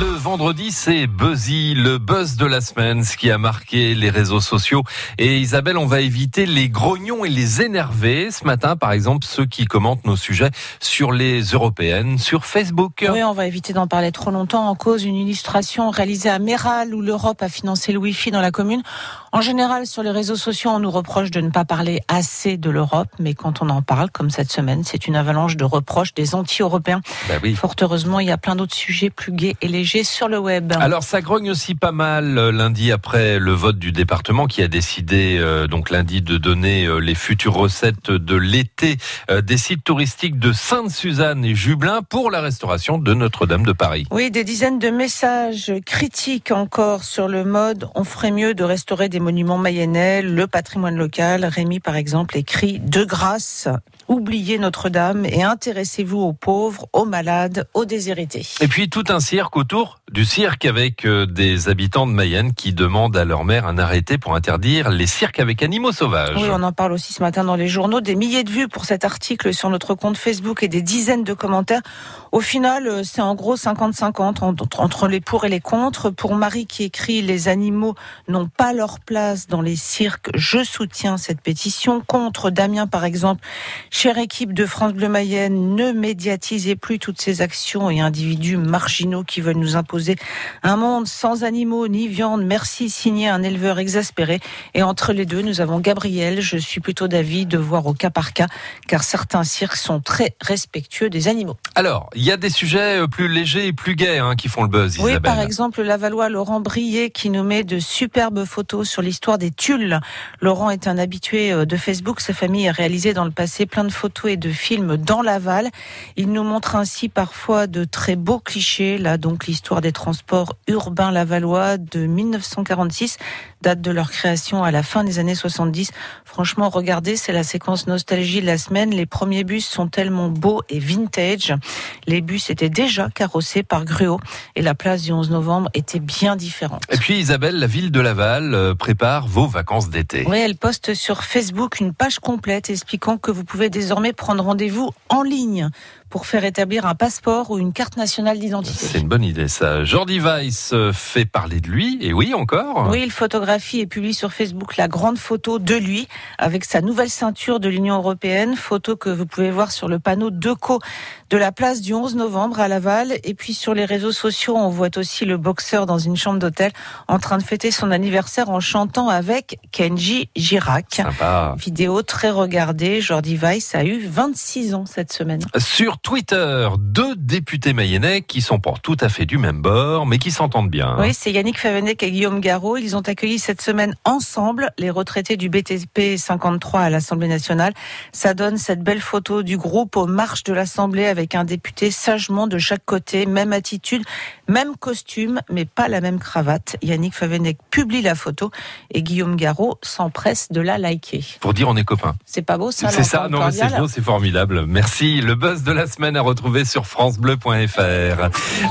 Le vendredi, c'est Buzzy, le buzz de la semaine, ce qui a marqué les réseaux sociaux. Et Isabelle, on va éviter les grognons et les énervés. Ce matin, par exemple, ceux qui commentent nos sujets sur les européennes, sur Facebook. Oui, on va éviter d'en parler trop longtemps. En cause, une illustration réalisée à Méral où l'Europe a financé le Wi-Fi dans la commune. En général, sur les réseaux sociaux, on nous reproche de ne pas parler assez de l'Europe, mais quand on en parle, comme cette semaine, c'est une avalanche de reproches des anti-européens. Bah oui. Fort heureusement, il y a plein d'autres sujets plus gais et légers sur le web. Alors ça grogne aussi pas mal euh, lundi après le vote du département qui a décidé euh, donc lundi de donner euh, les futures recettes de l'été euh, des sites touristiques de Sainte-Suzanne et Jublin pour la restauration de Notre-Dame de Paris. Oui, des dizaines de messages critiques encore sur le mode. On ferait mieux de restaurer des monuments mayennais, le patrimoine local. Rémi, par exemple, écrit De grâce, oubliez Notre-Dame et intéressez-vous aux pauvres, aux malades, aux déshérités. Et puis tout un cirque autour du cirque avec euh, des habitants de Mayenne qui demandent à leur maire un arrêté pour interdire les cirques avec animaux sauvages. Oui, on en parle aussi ce matin dans les journaux. Des milliers de vues pour cet article sur notre compte Facebook et des dizaines de commentaires. Au final, euh, c'est en gros 50-50 entre- entre les pour et les contre. Pour Marie qui écrit Les animaux n'ont pas leur place dans les cirques, je soutiens cette pétition. Contre Damien, par exemple, chère équipe de France Bleu Mayenne, ne médiatisez plus toutes ces actions et individus marginaux qui veulent nous imposer un monde sans animaux ni viande. Merci, signé un éleveur exaspéré. Et entre les deux, nous avons Gabriel. Je suis plutôt d'avis de voir au cas par cas, car certains cirques sont très respectueux des animaux. Alors, il y a des sujets euh, plus légers et plus gais hein, qui font le buzz, Oui, Isabelle. par exemple, la Valois Laurent Brier qui nous met de superbes photos sur l'histoire des tulles. Laurent est un habitué euh, de Facebook. Sa famille a réalisé dans le passé plein de photos et de films dans Laval. Il nous montre ainsi parfois de très beaux clichés. Là, donc, l'histoire des transports urbains lavallois de 1946, date de leur création à la fin des années 70. Franchement, regardez, c'est la séquence nostalgie de la semaine. Les premiers bus sont tellement beaux et vintage. Les bus étaient déjà carrossés par Gruau et la place du 11 novembre était bien différente. Et puis Isabelle, la ville de Laval euh, prépare vos vacances d'été. Oui, elle poste sur Facebook une page complète expliquant que vous pouvez désormais prendre rendez-vous en ligne pour faire établir un passeport ou une carte nationale C'est d'identité. une bonne idée ça. Jordi Weiss euh, fait parler de lui, et oui encore. Oui, il photographie et publie sur Facebook la grande photo de lui avec sa nouvelle ceinture de l'Union européenne, photo que vous pouvez voir sur le panneau Deco de la place du 11 novembre à Laval. Et puis sur les réseaux sociaux, on voit aussi le boxeur dans une chambre d'hôtel en train de fêter son anniversaire en chantant avec Kenji Girac. Sympa. Vidéo très regardée. Jordi Weiss a eu 26 ans cette semaine. Sur Twitter, deux députés mayennais qui sont pas tout à fait du même bord, mais qui s'entendent bien. Oui, c'est Yannick Favennec et Guillaume Garot. Ils ont accueilli cette semaine ensemble les retraités du BTP 53 à l'Assemblée nationale. Ça donne cette belle photo du groupe aux marches de l'Assemblée avec un député sagement de chaque côté, même attitude, même costume, mais pas la même cravate. Yannick Favennec publie la photo et Guillaume Garot s'empresse de la liker. Pour dire on est copains. C'est pas beau ça C'est ça, non c'est beau, c'est formidable. Merci. Le buzz de semaine à retrouver sur francebleu.fr.